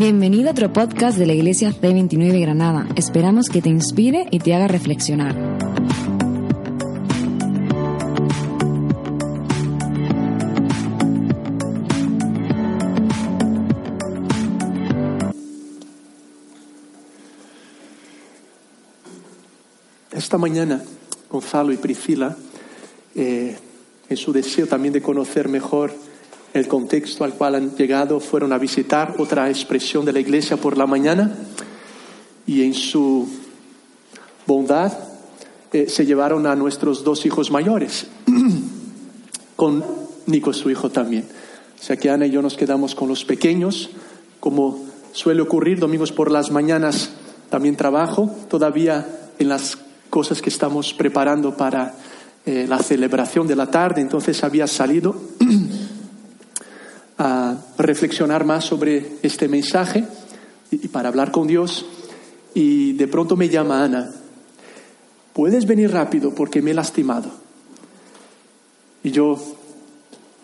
Bienvenido a otro podcast de la Iglesia C29 Granada. Esperamos que te inspire y te haga reflexionar. Esta mañana, Gonzalo y Priscila, eh, en su deseo también de conocer mejor el contexto al cual han llegado, fueron a visitar otra expresión de la iglesia por la mañana y en su bondad eh, se llevaron a nuestros dos hijos mayores, con Nico su hijo también. O sea que Ana y yo nos quedamos con los pequeños, como suele ocurrir domingos por las mañanas, también trabajo todavía en las cosas que estamos preparando para eh, la celebración de la tarde, entonces había salido a reflexionar más sobre este mensaje y, para hablar con Dios y de pronto me llama Ana, puedes venir rápido porque me he lastimado. Y yo,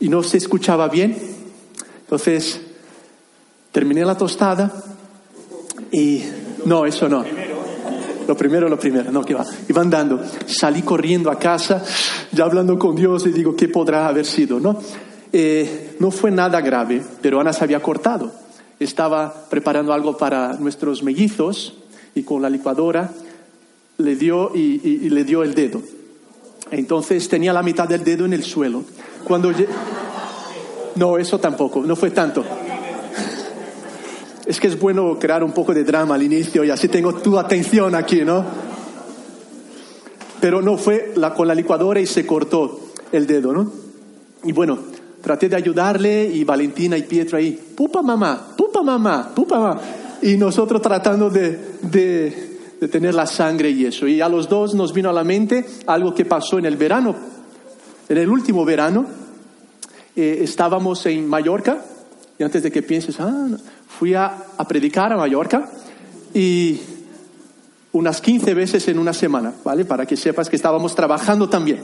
y no se escuchaba bien, entonces terminé la tostada y no, eso no. Lo primero, lo primero, no, que va. Iba andando, salí corriendo a casa, ya hablando con Dios y digo, ¿qué podrá haber sido? No, eh, no fue nada grave, pero Ana se había cortado. Estaba preparando algo para nuestros mellizos y con la licuadora le dio y, le dio el dedo. Entonces tenía la mitad del dedo en el suelo. Cuando no, eso tampoco, no fue tanto. Es que es bueno crear un poco de drama al inicio y así tengo tu atención aquí, ¿no? Pero no fue la, con la licuadora y se cortó el dedo, ¿no? Y bueno, traté de ayudarle y Valentina y Pietro ahí, pupa mamá, pupa mamá, pupa mamá. Y nosotros tratando de, de, de tener la sangre y eso. Y a los dos nos vino a la mente algo que pasó en el verano, en el último verano. Eh, estábamos en Mallorca y antes de que pienses, ah, fui a, a predicar a Mallorca y unas 15 veces en una semana, ¿vale? Para que sepas que estábamos trabajando también.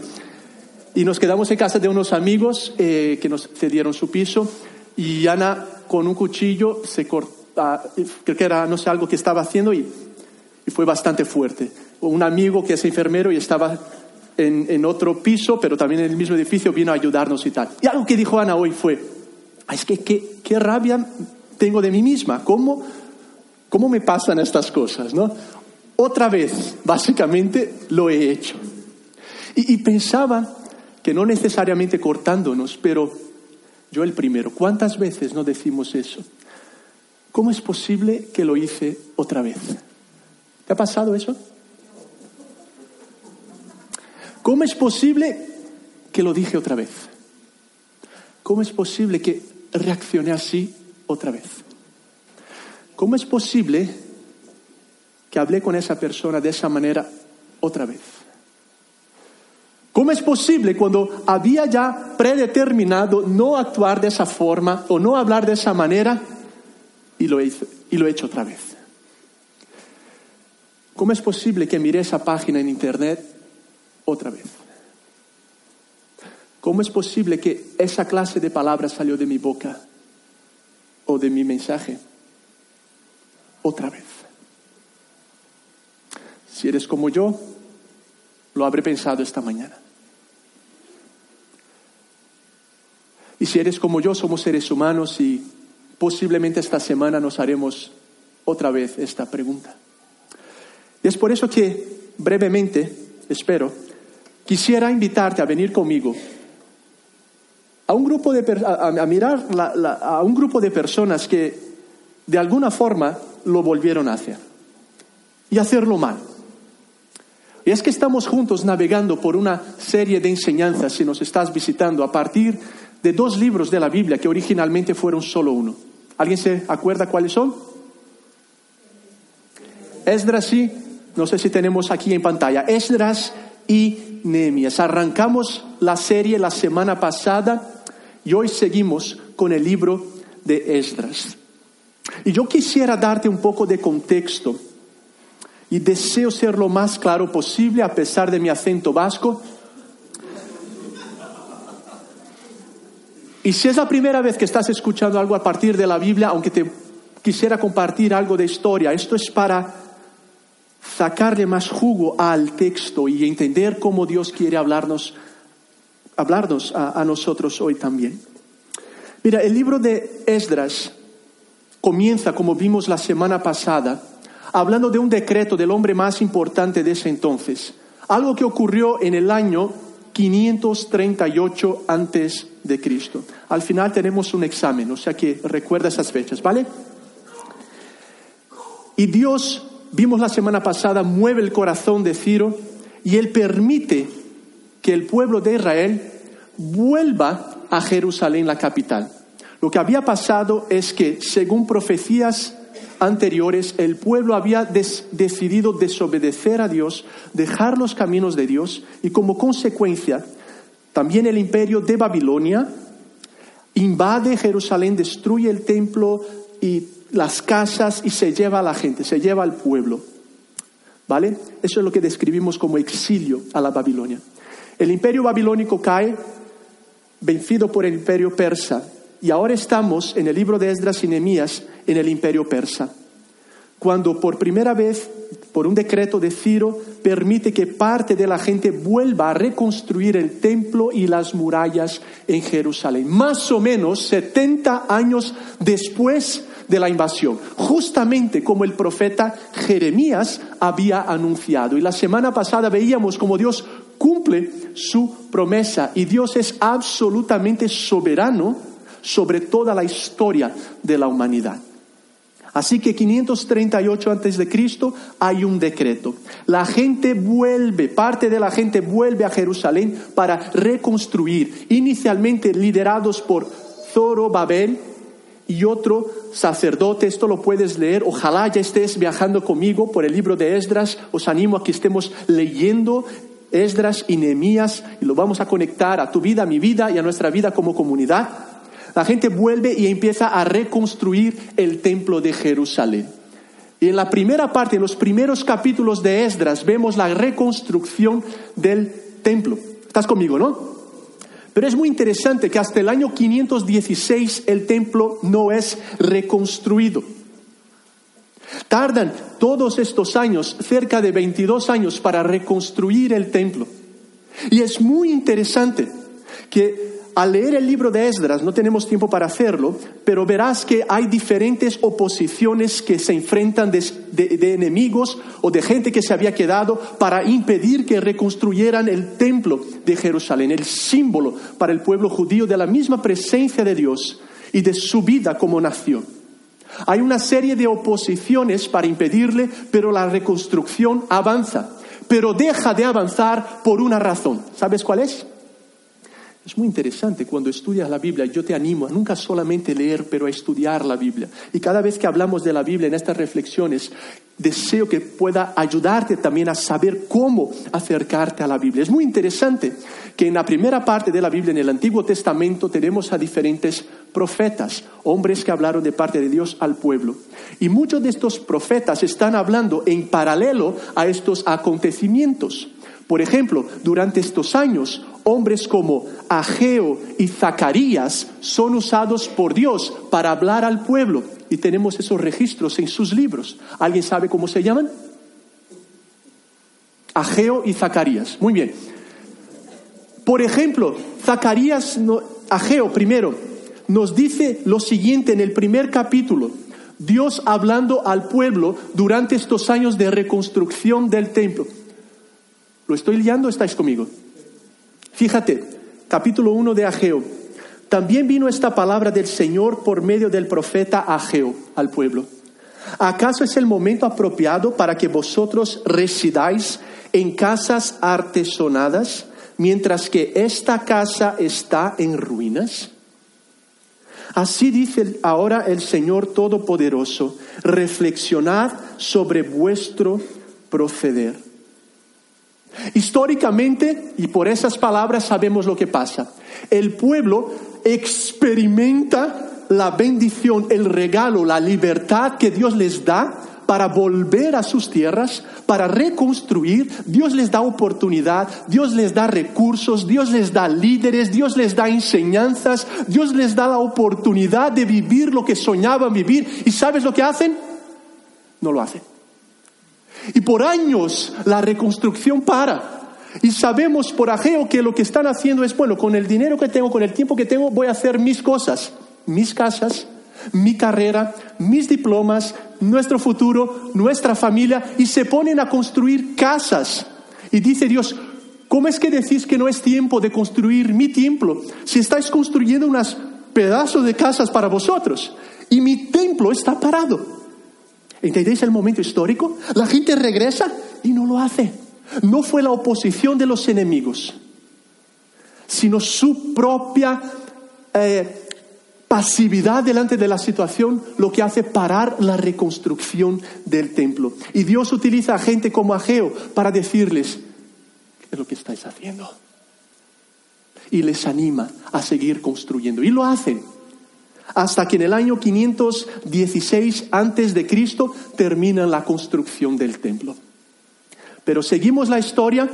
Y nos quedamos en casa de unos amigos eh, que nos cedieron su piso y Ana con un cuchillo se corta, creo que era, no sé, algo que estaba haciendo y, y fue bastante fuerte. Un amigo que es enfermero y estaba en, en otro piso, pero también en el mismo edificio, vino a ayudarnos y tal. Y algo que dijo Ana hoy fue, "Ay, es que qué, qué rabia tengo de mí misma, ¿cómo, cómo me pasan estas cosas? ¿no? Otra vez, básicamente, lo he hecho. Y, y pensaba que no necesariamente cortándonos, pero yo el primero, ¿cuántas veces no decimos eso? ¿Cómo es posible que lo hice otra vez? ¿Te ha pasado eso? ¿Cómo es posible que lo dije otra vez? ¿Cómo es posible que reaccioné así otra vez? ¿Cómo es posible que hablé con esa persona de esa manera otra vez? ¿Cómo es posible cuando había ya predeterminado no actuar de esa forma o no hablar de esa manera y lo, hice, y lo he hecho otra vez? ¿Cómo es posible que miré esa página en internet otra vez? ¿Cómo es posible que esa clase de palabras salió de mi boca o de mi mensaje otra vez? Si eres como yo, lo habré pensado esta mañana. Y si eres como yo, somos seres humanos y posiblemente esta semana nos haremos otra vez esta pregunta. Y es por eso que brevemente, espero, quisiera invitarte a venir conmigo a un grupo de, a, a mirar la- la- a un grupo de personas que de alguna forma lo volvieron a hacer y hacerlo mal. Y es que estamos juntos navegando por una serie de enseñanzas, si nos estás visitando, a partir de dos libros de la Biblia que originalmente fueron solo uno. ¿Alguien se acuerda cuáles son? Esdras sí, no sé si tenemos aquí en pantalla, Esdras y Nehemías. Arrancamos la serie la semana pasada y hoy seguimos con el libro de Esdras. Y yo quisiera darte un poco de contexto y deseo ser lo más claro posible a pesar de mi acento vasco. Y si es la primera vez que estás escuchando algo a partir de la Biblia, aunque te quisiera compartir algo de historia. Esto es para sacarle más jugo al texto y entender cómo Dios quiere hablarnos, hablarnos a, nosotros hoy también. Mira, el libro de Esdras comienza, como vimos la semana pasada, hablando de un decreto del hombre más importante de ese entonces, algo que ocurrió en el año 538 antes de Cristo. Al final tenemos un examen, o sea que recuerda esas fechas, ¿vale? Y Dios, vimos la semana pasada, mueve el corazón de Ciro y él permite que el pueblo de Israel vuelva a Jerusalén, la capital. Lo que había pasado es que, según profecías anteriores, el pueblo había decidido desobedecer a Dios, dejar los caminos de Dios y como consecuencia, también el imperio de Babilonia invade Jerusalén, destruye el templo y las casas y se lleva a la gente, se lleva al pueblo. ¿Vale? Eso es lo que describimos como exilio a la Babilonia. El imperio babilónico cae, vencido por el imperio persa, y ahora estamos en el libro de Esdras y Nehemías en el imperio persa, cuando por primera vez, por un decreto de Ciro, permite que parte de la gente vuelva a reconstruir el templo y las murallas en Jerusalén, más o menos 70 años después de la invasión, justamente como el profeta Jeremías había anunciado. Y la semana pasada veíamos como Dios cumple su promesa y Dios es absolutamente soberano sobre toda la historia de la humanidad. Así que 538 antes de Cristo hay un decreto. La gente vuelve, parte de la gente vuelve a Jerusalén para reconstruir, inicialmente liderados por Zorobabel y otro sacerdote, esto lo puedes leer, ojalá ya estés viajando conmigo por el libro de Esdras, os animo a que estemos leyendo Esdras y Nehemías y lo vamos a conectar a tu vida, a mi vida y a nuestra vida como comunidad. La gente vuelve y empieza a reconstruir el templo de Jerusalén. Y en la primera parte, en los primeros capítulos de Esdras, vemos la reconstrucción del templo. ¿Estás conmigo, no? Pero es muy interesante que hasta el año 516 el templo no es reconstruido. Tardan todos estos años, cerca de 22 años, para reconstruir el templo. Y es muy interesante que al leer el libro de Esdras, no tenemos tiempo para hacerlo, pero verás que hay diferentes oposiciones que se enfrentan de, enemigos o de gente que se había quedado para impedir que reconstruyeran el templo de Jerusalén, el símbolo para el pueblo judío de la misma presencia de Dios y de su vida como nación. Hay una serie de oposiciones para impedirle, pero la reconstrucción avanza, pero deja de avanzar por una razón. ¿Sabes cuál es? Es muy interesante cuando estudias la Biblia. Yo te animo a nunca solamente leer, pero a estudiar la Biblia. Y cada vez que hablamos de la Biblia en estas reflexiones, deseo que pueda ayudarte también a saber cómo acercarte a la Biblia. Es muy interesante que en la primera parte de la Biblia, en el Antiguo Testamento, tenemos a diferentes profetas, hombres que hablaron de parte de Dios al pueblo. Y muchos de estos profetas están hablando en paralelo a estos acontecimientos. Por ejemplo, durante estos años, hombres como Ageo y Zacarías son usados por Dios para hablar al pueblo y tenemos esos registros en sus libros. ¿Alguien sabe cómo se llaman? Ageo y Zacarías. Muy bien. Por ejemplo, Zacarías, Ageo primero, nos dice lo siguiente en el primer capítulo. Dios hablando al pueblo durante estos años de reconstrucción del templo. ¿Lo estoy liando? ¿Estáis conmigo? Fíjate, capítulo 1 de Ageo. También vino esta palabra del Señor por medio del profeta Ageo al pueblo. ¿Acaso es el momento apropiado para que vosotros residáis en casas artesonadas mientras que esta casa está en ruinas? Así dice ahora el Señor Todopoderoso, reflexionad sobre vuestro proceder. Históricamente, y por esas palabras sabemos lo que pasa, el pueblo experimenta la bendición, el regalo, la libertad que Dios les da para volver a sus tierras, para reconstruir, Dios les da oportunidad, Dios les da recursos, Dios les da líderes, Dios les da enseñanzas, Dios les da la oportunidad de vivir lo que soñaban vivir. ¿Y sabes lo que hacen? No lo hacen. Y por años la reconstrucción para. Y sabemos por ajeo que lo que están haciendo es, bueno, con el dinero que tengo, con el tiempo que tengo, voy a hacer mis cosas, mis casas, mi carrera, mis diplomas, nuestro futuro, nuestra familia, y se ponen a construir casas. Y dice Dios, ¿cómo es que decís que no es tiempo de construir mi templo si estáis construyendo unos pedazos de casas para vosotros? Y mi templo está parado. ¿Entendéis el momento histórico? La gente regresa y no lo hace. No fue la oposición de los enemigos, sino su propia eh, pasividad delante de la situación lo que hace parar la reconstrucción del templo. Y Dios utiliza a gente como Ageo para decirles, ¿qué es lo que estáis haciendo? Y les anima a seguir construyendo. Y lo hacen hasta que en el año 516 antes de Cristo termina la construcción del templo. Pero seguimos la historia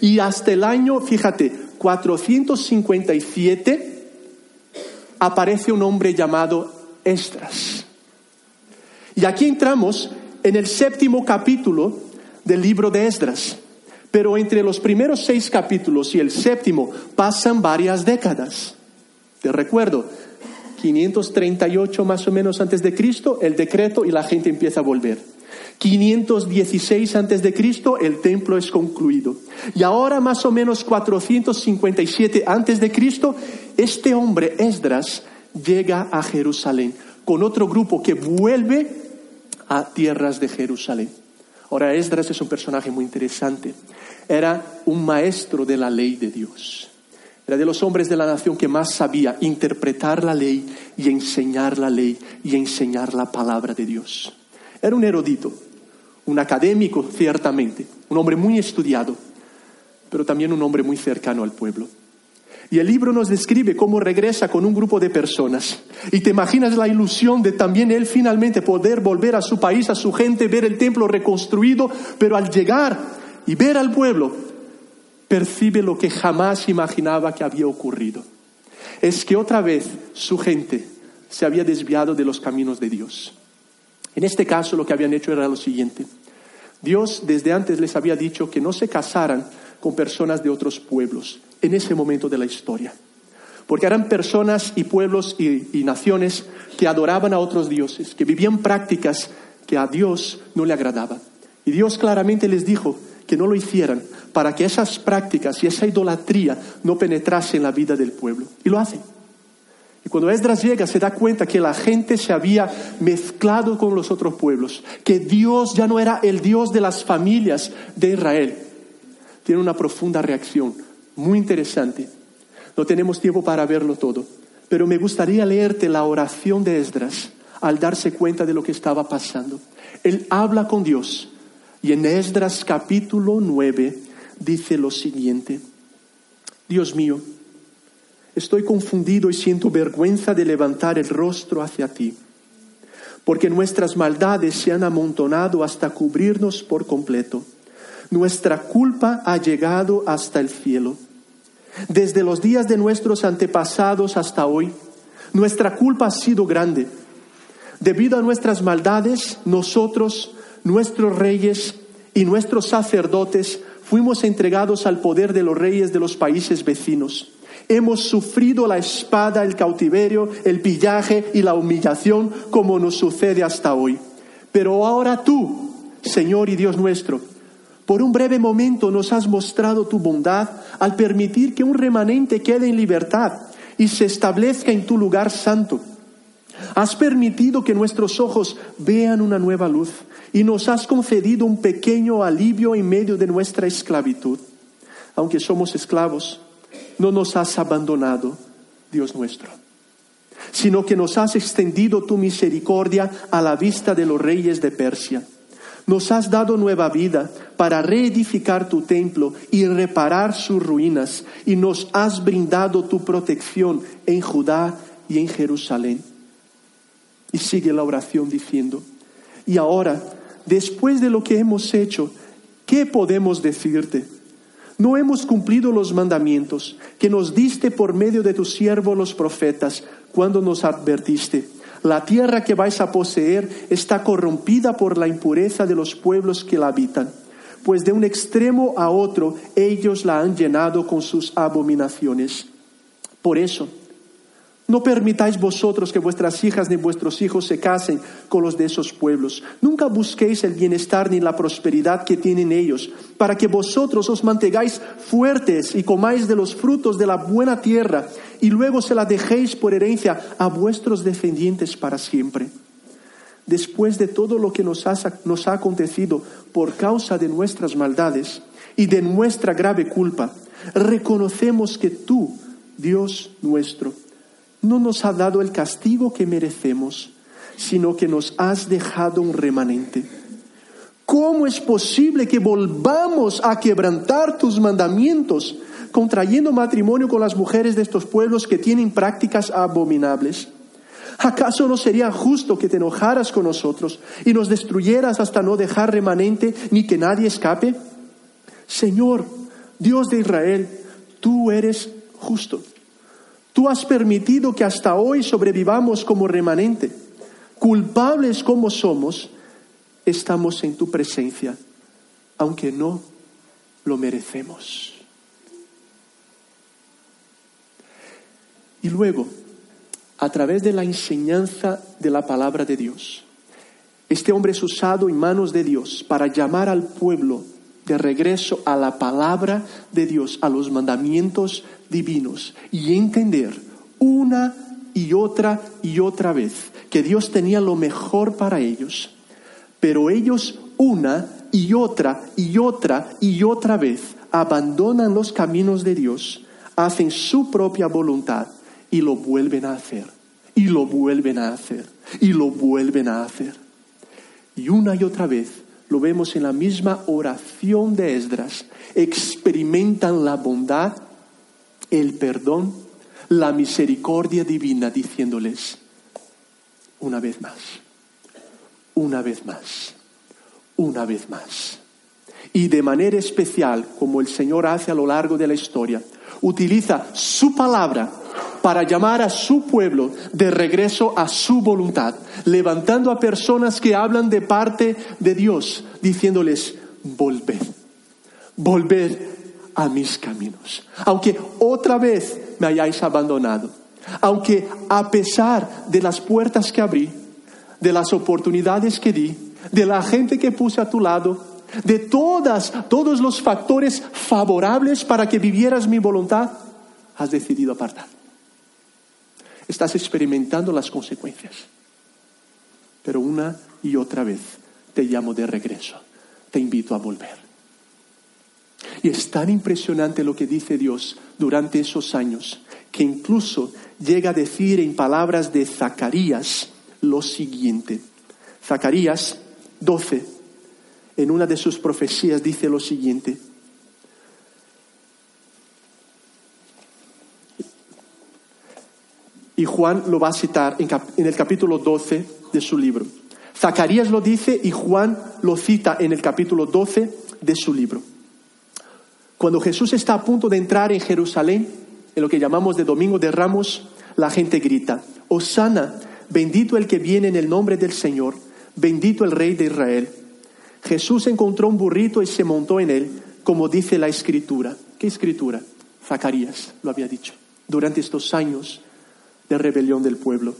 y hasta el año, fíjate, 457 aparece un hombre llamado Esdras. Y aquí entramos en el séptimo capítulo del libro de Esdras. Pero entre los primeros seis capítulos y el séptimo pasan varias décadas. Te recuerdo, 538 más o menos antes de Cristo, el decreto y la gente empieza a volver. 516 antes de Cristo, el templo es concluido. Y ahora más o menos 457 antes de Cristo, este hombre Esdras llega a Jerusalén con otro grupo que vuelve a tierras de Jerusalén. Ahora Esdras es un personaje muy interesante. Era un maestro de la ley de Dios. Era de los hombres de la nación que más sabía interpretar la ley y enseñar la ley y enseñar la palabra de Dios. Era un erudito, un académico ciertamente, un hombre muy estudiado, pero también un hombre muy cercano al pueblo. Y el libro nos describe cómo regresa con un grupo de personas. Y te imaginas la ilusión de también él finalmente poder volver a su país, a su gente, ver el templo reconstruido, pero al llegar y ver al pueblo, percibe lo que jamás imaginaba que había ocurrido. Es que otra vez su gente se había desviado de los caminos de Dios. En este caso lo que habían hecho era lo siguiente. Dios desde antes les había dicho que no se casaran con personas de otros pueblos en ese momento de la historia. Porque eran personas y pueblos y, y naciones que adoraban a otros dioses, que vivían prácticas que a Dios no le agradaban. Y Dios claramente les dijo que no lo hicieran para que esas prácticas y esa idolatría no penetrase en la vida del pueblo. Y lo hacen. Y cuando Esdras llega se da cuenta que la gente se había mezclado con los otros pueblos, que Dios ya no era el Dios de las familias de Israel. Tiene una profunda reacción, muy interesante. No tenemos tiempo para verlo todo, pero me gustaría leerte la oración de Esdras al darse cuenta de lo que estaba pasando. Él habla con Dios y en Esdras capítulo 9 dice lo siguiente, Dios mío, estoy confundido y siento vergüenza de levantar el rostro hacia ti, porque nuestras maldades se han amontonado hasta cubrirnos por completo. Nuestra culpa ha llegado hasta el cielo. Desde los días de nuestros antepasados hasta hoy, nuestra culpa ha sido grande. Debido a nuestras maldades, nosotros, nuestros reyes y nuestros sacerdotes fuimos entregados al poder de los reyes de los países vecinos. Hemos sufrido la espada, el cautiverio, el pillaje y la humillación como nos sucede hasta hoy. Pero ahora tú, Señor y Dios nuestro, por un breve momento nos has mostrado tu bondad al permitir que un remanente quede en libertad y se establezca en tu lugar santo. Has permitido que nuestros ojos vean una nueva luz y nos has concedido un pequeño alivio en medio de nuestra esclavitud. Aunque somos esclavos, no nos has abandonado, Dios nuestro, sino que nos has extendido tu misericordia a la vista de los reyes de Persia. Nos has dado nueva vida para reedificar tu templo y reparar sus ruinas, y nos has brindado tu protección en Judá y en Jerusalén. Y sigue la oración diciendo, Y ahora, después de lo que hemos hecho, ¿qué podemos decirte? No hemos cumplido los mandamientos que nos diste por medio de tus siervos los profetas cuando nos advertiste. La tierra que vais a poseer está corrompida por la impureza de los pueblos que la habitan, pues de un extremo a otro ellos la han llenado con sus abominaciones. Por eso, no permitáis vosotros que vuestras hijas ni vuestros hijos se casen con los de esos pueblos. Nunca busquéis el bienestar ni la prosperidad que tienen ellos, para que vosotros os mantengáis fuertes y comáis de los frutos de la buena tierra, y luego se la dejéis por herencia a vuestros descendientes para siempre. Después de todo lo que nos ha, nos ha acontecido por causa de nuestras maldades y de nuestra grave culpa, reconocemos que tú, Dios nuestro, no nos ha dado el castigo que merecemos, sino que nos has dejado un remanente. ¿Cómo es posible que volvamos a quebrantar tus mandamientos, contrayendo matrimonio con las mujeres de estos pueblos que tienen prácticas abominables? ¿Acaso no sería justo que te enojaras con nosotros y nos destruyeras hasta no dejar remanente ni que nadie escape? Señor, Dios de Israel, tú eres justo. Tú has permitido que hasta hoy sobrevivamos como remanente. Culpables como somos, estamos en tu presencia, aunque no lo merecemos. Y luego, a través de la enseñanza de la palabra de Dios, este hombre es usado en manos de Dios para llamar al pueblo regreso a la palabra de Dios, a los mandamientos divinos y entender una y otra y otra vez que Dios tenía lo mejor para ellos. Pero ellos una y otra y otra y otra vez abandonan los caminos de Dios, hacen su propia voluntad y lo vuelven a hacer, y lo vuelven a hacer, y lo vuelven a hacer. Y una y otra vez lo vemos en la misma oración de Esdras, experimentan la bondad, el perdón, la misericordia divina, diciéndoles, una vez más, una vez más, una vez más. Y de manera especial, como el Señor hace a lo largo de la historia, utiliza su palabra para llamar a su pueblo de regreso a su voluntad, levantando a personas que hablan de parte de Dios, diciéndoles, volved, volved a mis caminos. Aunque otra vez me hayáis abandonado, aunque a pesar de las puertas que abrí, de las oportunidades que di, de la gente que puse a tu lado, de todas, todos los factores favorables para que vivieras mi voluntad, has decidido apartar estás experimentando las consecuencias. Pero una y otra vez te llamo de regreso, te invito a volver. Y es tan impresionante lo que dice Dios durante esos años, que incluso llega a decir en palabras de Zacarías lo siguiente. Zacarías 12, en una de sus profecías, dice lo siguiente. Y Juan lo va a citar en, el capítulo 12 de su libro. Zacarías lo dice y Juan lo cita en el capítulo 12 de su libro. Cuando Jesús está a punto de entrar en Jerusalén, en lo que llamamos de Domingo de Ramos, la gente grita, Osana, bendito el que viene en el nombre del Señor, bendito el Rey de Israel. Jesús encontró un burrito y se montó en él, como dice la escritura. ¿Qué escritura? Zacarías lo había dicho. Durante estos años de rebelión del pueblo.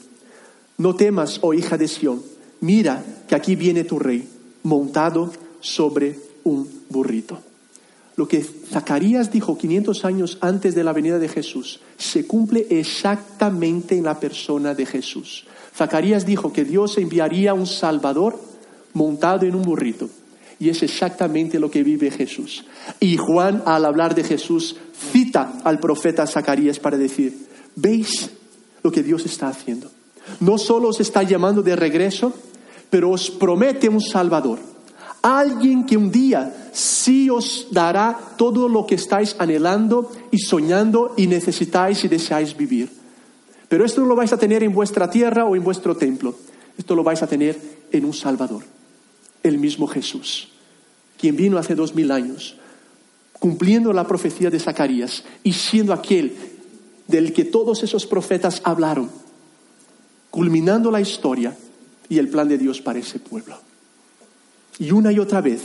No temas, oh hija de Sión, mira que aquí viene tu rey, montado sobre un burrito. Lo que Zacarías dijo 500 años antes de la venida de Jesús se cumple exactamente en la persona de Jesús. Zacarías dijo que Dios enviaría un Salvador montado en un burrito. Y es exactamente lo que vive Jesús. Y Juan, al hablar de Jesús, cita al profeta Zacarías para decir, ¿veis lo que Dios está haciendo. No solo os está llamando de regreso, pero os promete un Salvador. Alguien que un día sí os dará todo lo que estáis anhelando y soñando y necesitáis y deseáis vivir. Pero esto no lo vais a tener en vuestra tierra o en vuestro templo. Esto lo vais a tener en un Salvador, el mismo Jesús, quien vino hace dos mil años, cumpliendo la profecía de Zacarías y siendo aquel del que todos esos profetas hablaron, culminando la historia y el plan de Dios para ese pueblo. Y una y otra vez,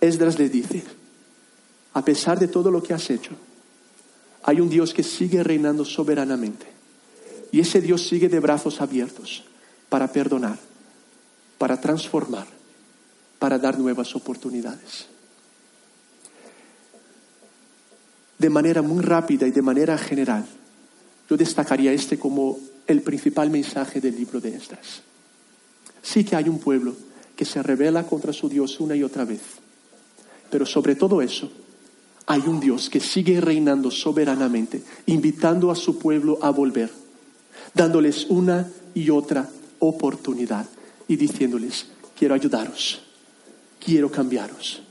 Esdras le dice, a pesar de todo lo que has hecho, hay un Dios que sigue reinando soberanamente. Y ese Dios sigue de brazos abiertos para perdonar, para transformar, para dar nuevas oportunidades. De manera muy rápida y de manera general, yo destacaría este como el principal mensaje del libro de Esdras. Sí que hay un pueblo que se revela contra su Dios una y otra vez, pero sobre todo eso, hay un Dios que sigue reinando soberanamente, invitando a su pueblo a volver, dándoles una y otra oportunidad y diciéndoles, quiero ayudaros, quiero cambiaros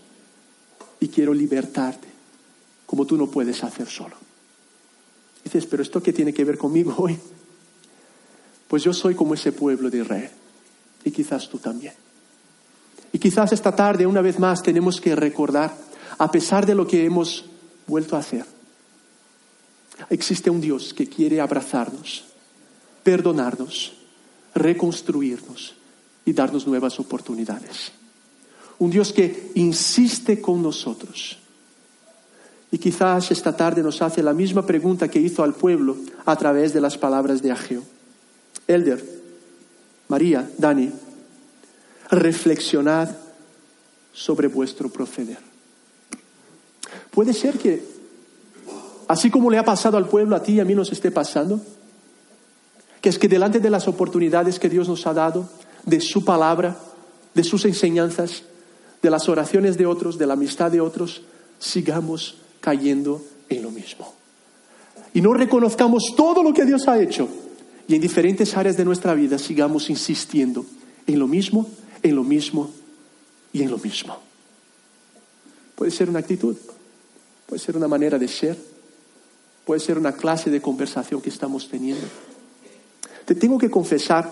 y quiero libertarte como tú no puedes hacer solo. Dices, pero ¿esto qué tiene que ver conmigo hoy? Pues yo soy como ese pueblo de Israel y quizás tú también. Y quizás esta tarde una vez más tenemos que recordar, a pesar de lo que hemos vuelto a hacer, existe un Dios que quiere abrazarnos, perdonarnos, reconstruirnos y darnos nuevas oportunidades. Un Dios que insiste con nosotros. Y quizás esta tarde nos hace la misma pregunta que hizo al pueblo a través de las palabras de Ageo. Elder, María, Dani, reflexionad sobre vuestro proceder. Puede ser que, así como le ha pasado al pueblo, a ti y a mí nos esté pasando, que es que delante de las oportunidades que Dios nos ha dado, de su palabra, de sus enseñanzas, de las oraciones de otros, de la amistad de otros, sigamos cayendo en lo mismo. Y no reconozcamos todo lo que Dios ha hecho y en diferentes áreas de nuestra vida sigamos insistiendo en lo mismo, en lo mismo y en lo mismo. Puede ser una actitud, puede ser una manera de ser, puede ser una clase de conversación que estamos teniendo. Te tengo que confesar,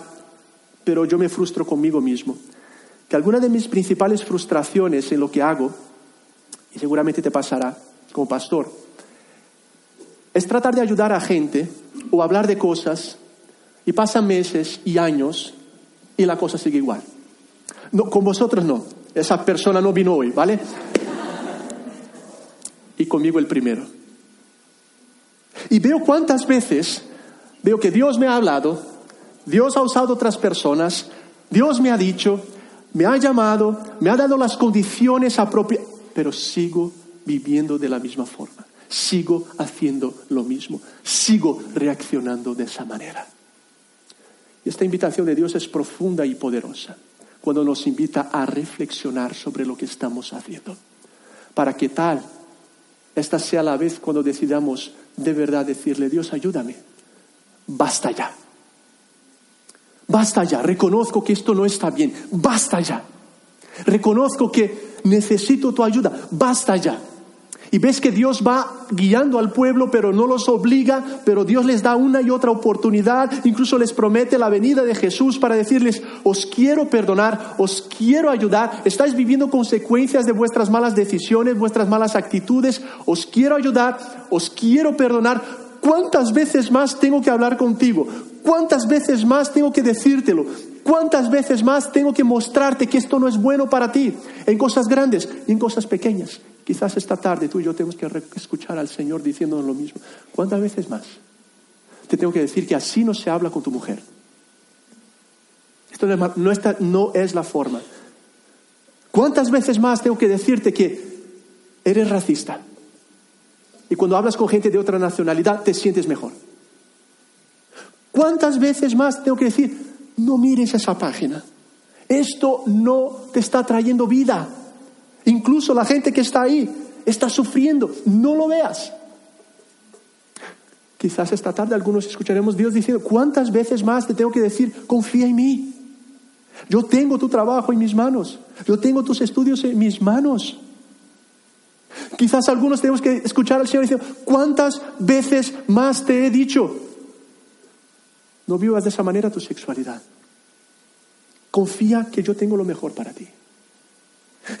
pero yo me frustro conmigo mismo, que alguna de mis principales frustraciones en lo que hago, y seguramente te pasará como pastor, es tratar de ayudar a gente o hablar de cosas y pasan meses y años y la cosa sigue igual. No, con vosotros no. Esa persona no vino hoy, ¿vale? Y conmigo el primero. Y veo cuántas veces, veo que Dios me ha hablado, Dios ha usado otras personas, Dios me ha dicho, me ha llamado, me ha dado las condiciones apropiadas, pero sigo viviendo de la misma forma, sigo haciendo lo mismo, sigo reaccionando de esa manera. Esta invitación de Dios es profunda y poderosa cuando nos invita a reflexionar sobre lo que estamos haciendo. Para que tal, esta sea la vez cuando decidamos de verdad decirle, Dios, ayúdame, basta ya. Basta ya, reconozco que esto no está bien, basta ya. Reconozco que necesito tu ayuda, basta ya. Y ves que Dios va guiando al pueblo, pero no los obliga, pero Dios les da una y otra oportunidad, incluso les promete la venida de Jesús para decirles, os quiero perdonar, os quiero ayudar, estáis viviendo consecuencias de vuestras malas decisiones, vuestras malas actitudes, os quiero ayudar, os quiero perdonar. ¿Cuántas veces más tengo que hablar contigo? ¿Cuántas veces más tengo que decírtelo? ¿Cuántas veces más tengo que mostrarte que esto no es bueno para ti? En cosas grandes y en cosas pequeñas. Quizás esta tarde tú y yo tenemos que escuchar al Señor diciéndonos lo mismo. ¿Cuántas veces más? Te tengo que decir que así no se habla con tu mujer. Esto no no es la forma. ¿Cuántas veces más tengo que decirte que eres racista? Y cuando hablas con gente de otra nacionalidad te sientes mejor. ¿Cuántas veces más tengo que decir, no mires esa página? Esto no te está trayendo vida. Incluso la gente que está ahí está sufriendo. No lo veas. Quizás esta tarde algunos escucharemos Dios diciendo, ¿cuántas veces más te tengo que decir, confía en mí? Yo tengo tu trabajo en mis manos. Yo tengo tus estudios en mis manos. Quizás algunos tenemos que escuchar al Señor diciendo, ¿cuántas veces más te he dicho? No vivas de esa manera tu sexualidad. Confía que yo tengo lo mejor para ti.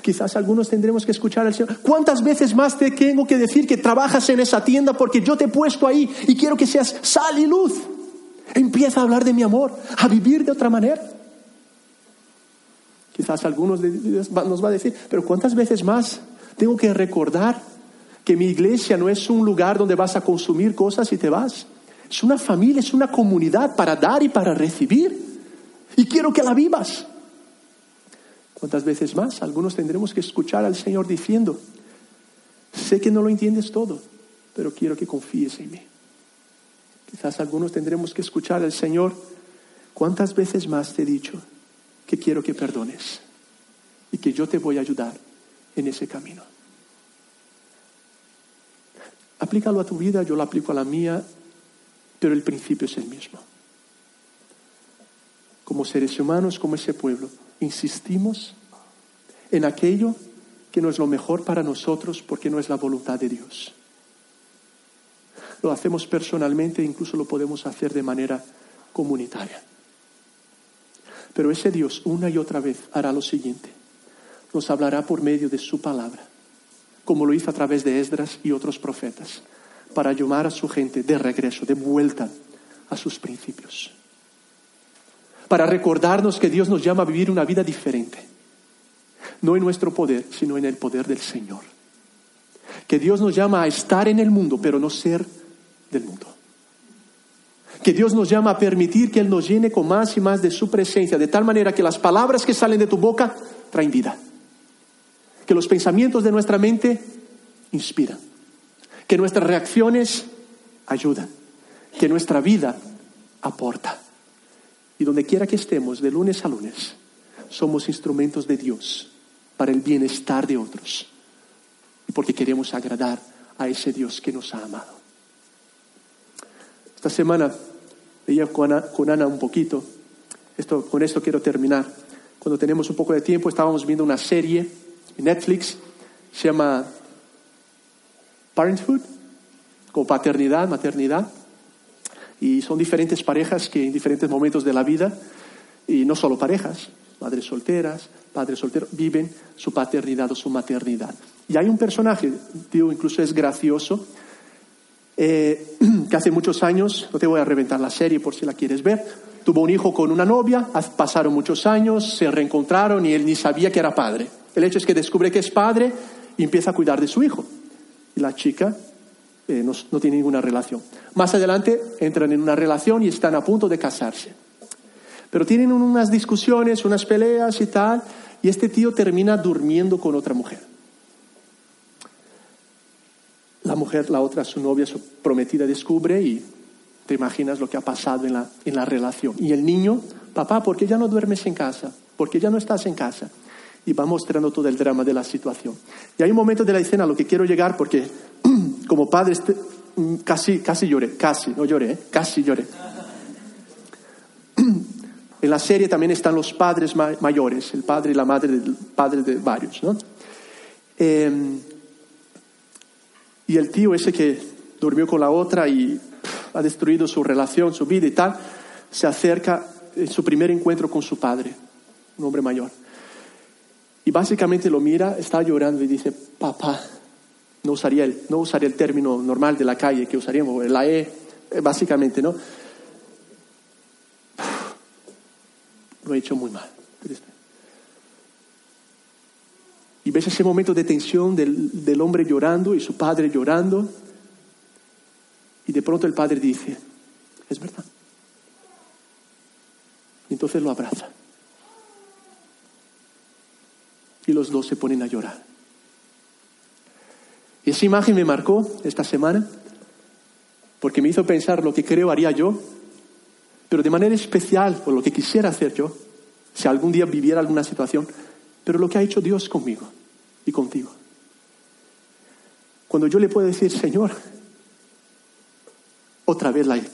Quizás algunos tendremos que escuchar al Señor. ¿Cuántas veces más te tengo que decir que trabajas en esa tienda porque yo te he puesto ahí y quiero que seas sal y luz? Empieza a hablar de mi amor, a vivir de otra manera. Quizás algunos nos va a decir, pero ¿cuántas veces más tengo que recordar que mi iglesia no es un lugar donde vas a consumir cosas y te vas? Es una familia, es una comunidad para dar y para recibir. Y quiero que la vivas. ¿Cuántas veces más? Algunos tendremos que escuchar al Señor diciendo, sé que no lo entiendes todo, pero quiero que confíes en mí. Quizás algunos tendremos que escuchar al Señor, ¿cuántas veces más te he dicho que quiero que perdones y que yo te voy a ayudar en ese camino? Aplícalo a tu vida, yo lo aplico a la mía, pero el principio es el mismo. Como seres humanos, como ese pueblo, insistimos en aquello que no es lo mejor para nosotros porque no es la voluntad de Dios. Lo hacemos personalmente, incluso lo podemos hacer de manera comunitaria. Pero ese Dios una y otra vez hará lo siguiente. Nos hablará por medio de su palabra, como lo hizo a través de Esdras y otros profetas, para llamar a su gente de regreso, de vuelta a sus principios para recordarnos que Dios nos llama a vivir una vida diferente. No en nuestro poder, sino en el poder del Señor. Que Dios nos llama a estar en el mundo, pero no ser del mundo. Que Dios nos llama a permitir que Él nos llene con más y más de su presencia, de tal manera que las palabras que salen de tu boca traen vida. Que los pensamientos de nuestra mente inspiran. Que nuestras reacciones ayudan. Que nuestra vida aporta. Y donde quiera que estemos, de lunes a lunes, somos instrumentos de Dios para el bienestar de otros. Y porque queremos agradar a ese Dios que nos ha amado. Esta semana veía con Ana, con Ana un poquito. Esto, con esto quiero terminar. Cuando tenemos un poco de tiempo, estábamos viendo una serie en Netflix. Se llama Parenthood, con paternidad, maternidad. Y son diferentes parejas que en diferentes momentos de la vida, y no solo parejas, madres solteras, padres solteros, viven su paternidad o su maternidad. Y hay un personaje, digo, incluso es gracioso, eh, que hace muchos años, no te voy a reventar la serie por si la quieres ver, tuvo un hijo con una novia, pasaron muchos años, se reencontraron y él ni sabía que era padre. El hecho es que descubre que es padre y empieza a cuidar de su hijo. Y la chica eh, no, no tiene ninguna relación. Más adelante entran en una relación y están a punto de casarse. Pero tienen unas discusiones, unas peleas y tal, y este tío termina durmiendo con otra mujer. La mujer, la otra, su novia, su prometida, descubre y te imaginas lo que ha pasado en la, en la relación. Y el niño, papá, ¿por qué ya no duermes en casa? ¿Por qué ya no estás en casa? Y va mostrando todo el drama de la situación. Y hay un momento de la escena a lo que quiero llegar porque como padre este, mm, casi, casi lloré, casi, no lloré, ¿eh? casi lloré. En la serie también están los padres mayores, el padre y la madre del padre de varios, ¿no? Em, y el tío ese que durmió con la otra y ha destruido su relación, su vida y tal, se acerca en su primer encuentro con su padre, un hombre mayor. Y básicamente lo mira, está llorando y dice, papá, no usaría el, no usaría el término normal de la calle que usaríamos, la E, eh, básicamente, ¿no? Lo he hecho muy mal. Y ves ese momento de tensión del, del hombre llorando y su padre llorando. Y de pronto el padre dice, es verdad. Entonces lo abraza. Y los dos se ponen a llorar. Y esa imagen me marcó esta semana porque me hizo pensar lo que creo haría yo, pero de manera especial por lo que quisiera hacer yo, si algún día viviera alguna situación, pero lo que ha hecho Dios conmigo y contigo. Cuando yo le puedo decir, Señor, otra vez la he.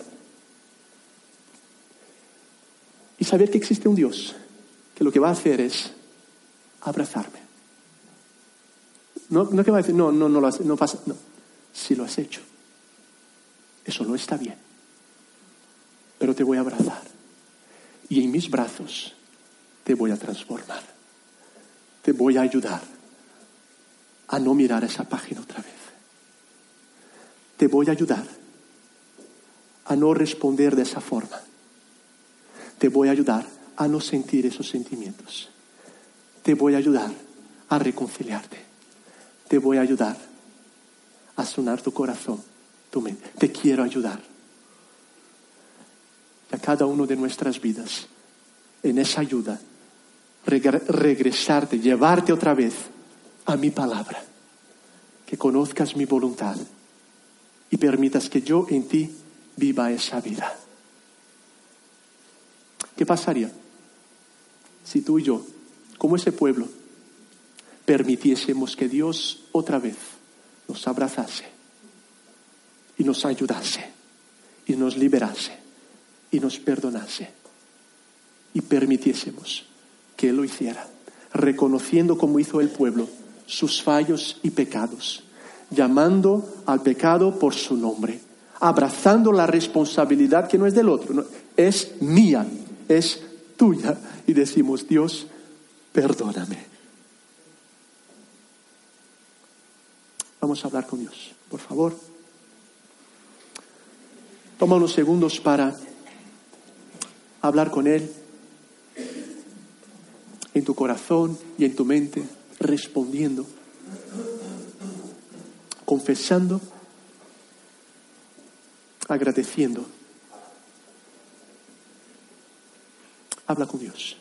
Y saber que existe un Dios que lo que va a hacer es abrazarme. No, no que va a decir, no, no, no lo has, no pasa. No, si lo has hecho. Eso no está bien. Pero te voy a abrazar. Y en mis brazos te voy a transformar. Te voy a ayudar a no mirar esa página otra vez. Te voy a ayudar a no responder de esa forma. Te voy a ayudar a no sentir esos sentimientos. Te voy a ayudar a reconciliarte. Te voy a ayudar a sonar tu corazón, tu mente. Te quiero ayudar. a cada uno de nuestras vidas, en esa ayuda, regresarte, llevarte otra vez a mi palabra. Que conozcas mi voluntad y permitas que yo en ti viva esa vida. ¿Qué pasaría si tú y yo, como ese pueblo, permitiésemos que Dios otra vez nos abrazase y nos ayudase y nos liberase y nos perdonase y permitiésemos que Él lo hiciera, reconociendo como hizo el pueblo sus fallos y pecados, llamando al pecado por su nombre, abrazando la responsabilidad que no es del otro, es mía, es tuya. Y decimos, Dios, perdóname. Vamos a hablar con Dios, por favor. Toma unos segundos para hablar con Él en tu corazón y en tu mente, respondiendo, confesando, agradeciendo. Habla con Dios.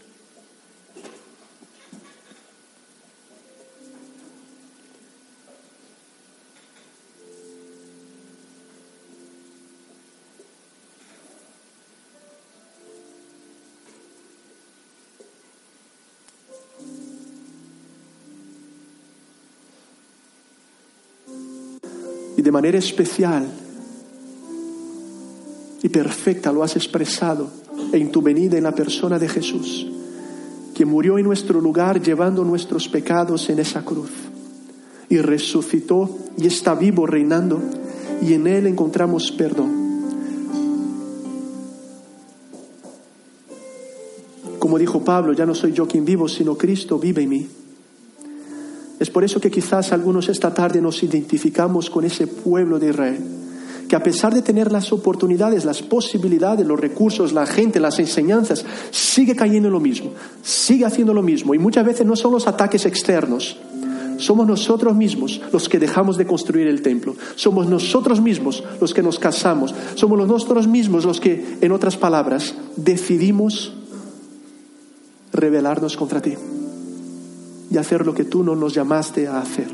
Y de manera especial y perfecta lo has expresado en tu venida en la persona de Jesús, que murió en nuestro lugar llevando nuestros pecados en esa cruz y resucitó y está vivo reinando y en él encontramos perdón. Como dijo Pablo, ya no soy yo quien vivo, sino Cristo vive en mí. Por eso que quizás algunos esta tarde nos identificamos con ese pueblo de Israel, que a pesar de tener las oportunidades, las posibilidades, los recursos, la gente, las enseñanzas, sigue cayendo en lo mismo, sigue haciendo lo mismo. Y muchas veces no son los ataques externos, somos nosotros mismos los que dejamos de construir el templo. Somos nosotros mismos los que nos casamos. Somos nosotros mismos los que, en otras palabras, decidimos rebelarnos contra ti y hacer lo que tú no nos llamaste a hacer.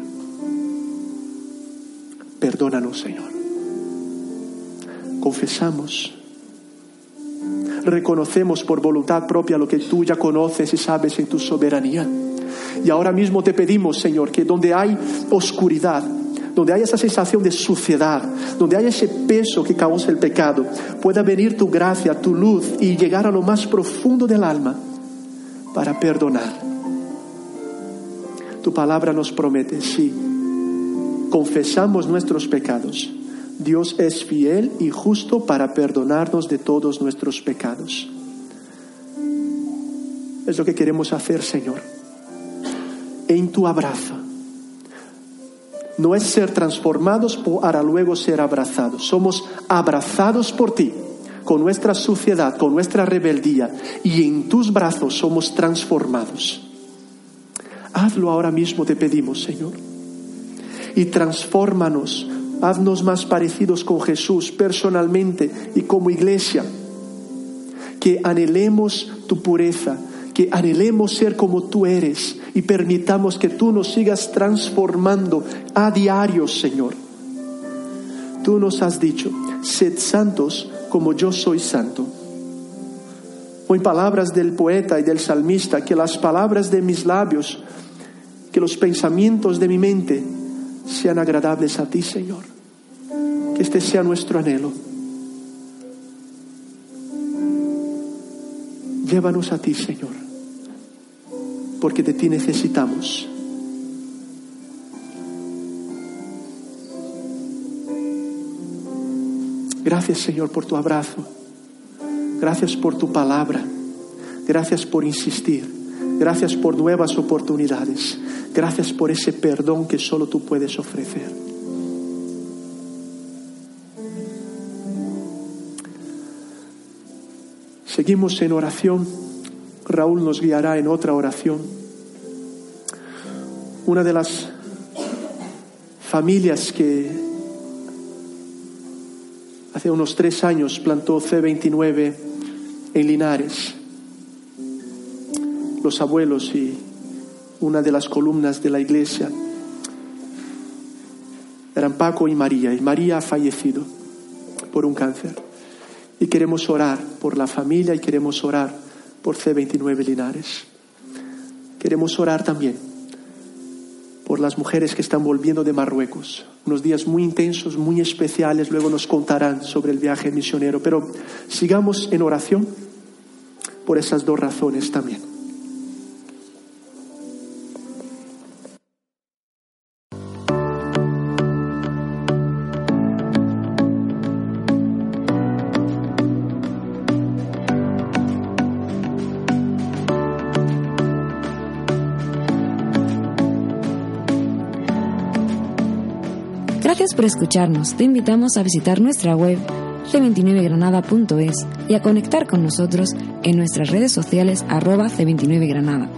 Perdónanos, Señor. Confesamos. Reconocemos por voluntad propia lo que tú ya conoces y sabes en tu soberanía. Y ahora mismo te pedimos, Señor, que donde hay oscuridad, donde hay esa sensación de suciedad, donde hay ese peso que causa el pecado, pueda venir tu gracia, tu luz y llegar a lo más profundo del alma para perdonar tu palabra nos promete, si confesamos nuestros pecados, Dios es fiel y justo para perdonarnos de todos nuestros pecados. Es lo que queremos hacer, Señor. En tu abrazo. No es ser transformados para luego ser abrazados. Somos abrazados por ti, con nuestra suciedad, con nuestra rebeldía, y en tus brazos somos transformados. Hazlo ahora mismo, te pedimos, Señor. Y transfórmanos, haznos más parecidos con Jesús personalmente y como iglesia. Que anhelemos tu pureza, que anhelemos ser como tú eres y permitamos que tú nos sigas transformando a diario, Señor. Tú nos has dicho, sed santos como yo soy santo. O en palabras del poeta y del salmista, que las palabras de mis labios los pensamientos de mi mente sean agradables a ti, Señor. Que este sea nuestro anhelo. Llévanos a ti, Señor, porque de ti necesitamos. Gracias, Señor, por tu abrazo. Gracias por tu palabra. Gracias por insistir Gracias por nuevas oportunidades. Gracias por ese perdón que solo tú puedes ofrecer. Seguimos en oración. Raúl nos guiará en otra oración. Una de las familias que hace unos tres años plantó C29 en Linares. Los abuelos y una de las columnas de la iglesia eran Paco y María, y María ha fallecido por un cáncer. Y queremos orar por la familia y queremos orar por C29 Linares. Queremos orar también por las mujeres que están volviendo de Marruecos. Unos días muy intensos, muy especiales, luego nos contarán sobre el viaje misionero. Pero sigamos en oración por esas dos razones también. Por escucharnos. Te invitamos a visitar nuestra web c29granada.es y a conectar con nosotros en nuestras redes sociales arroba c29granada.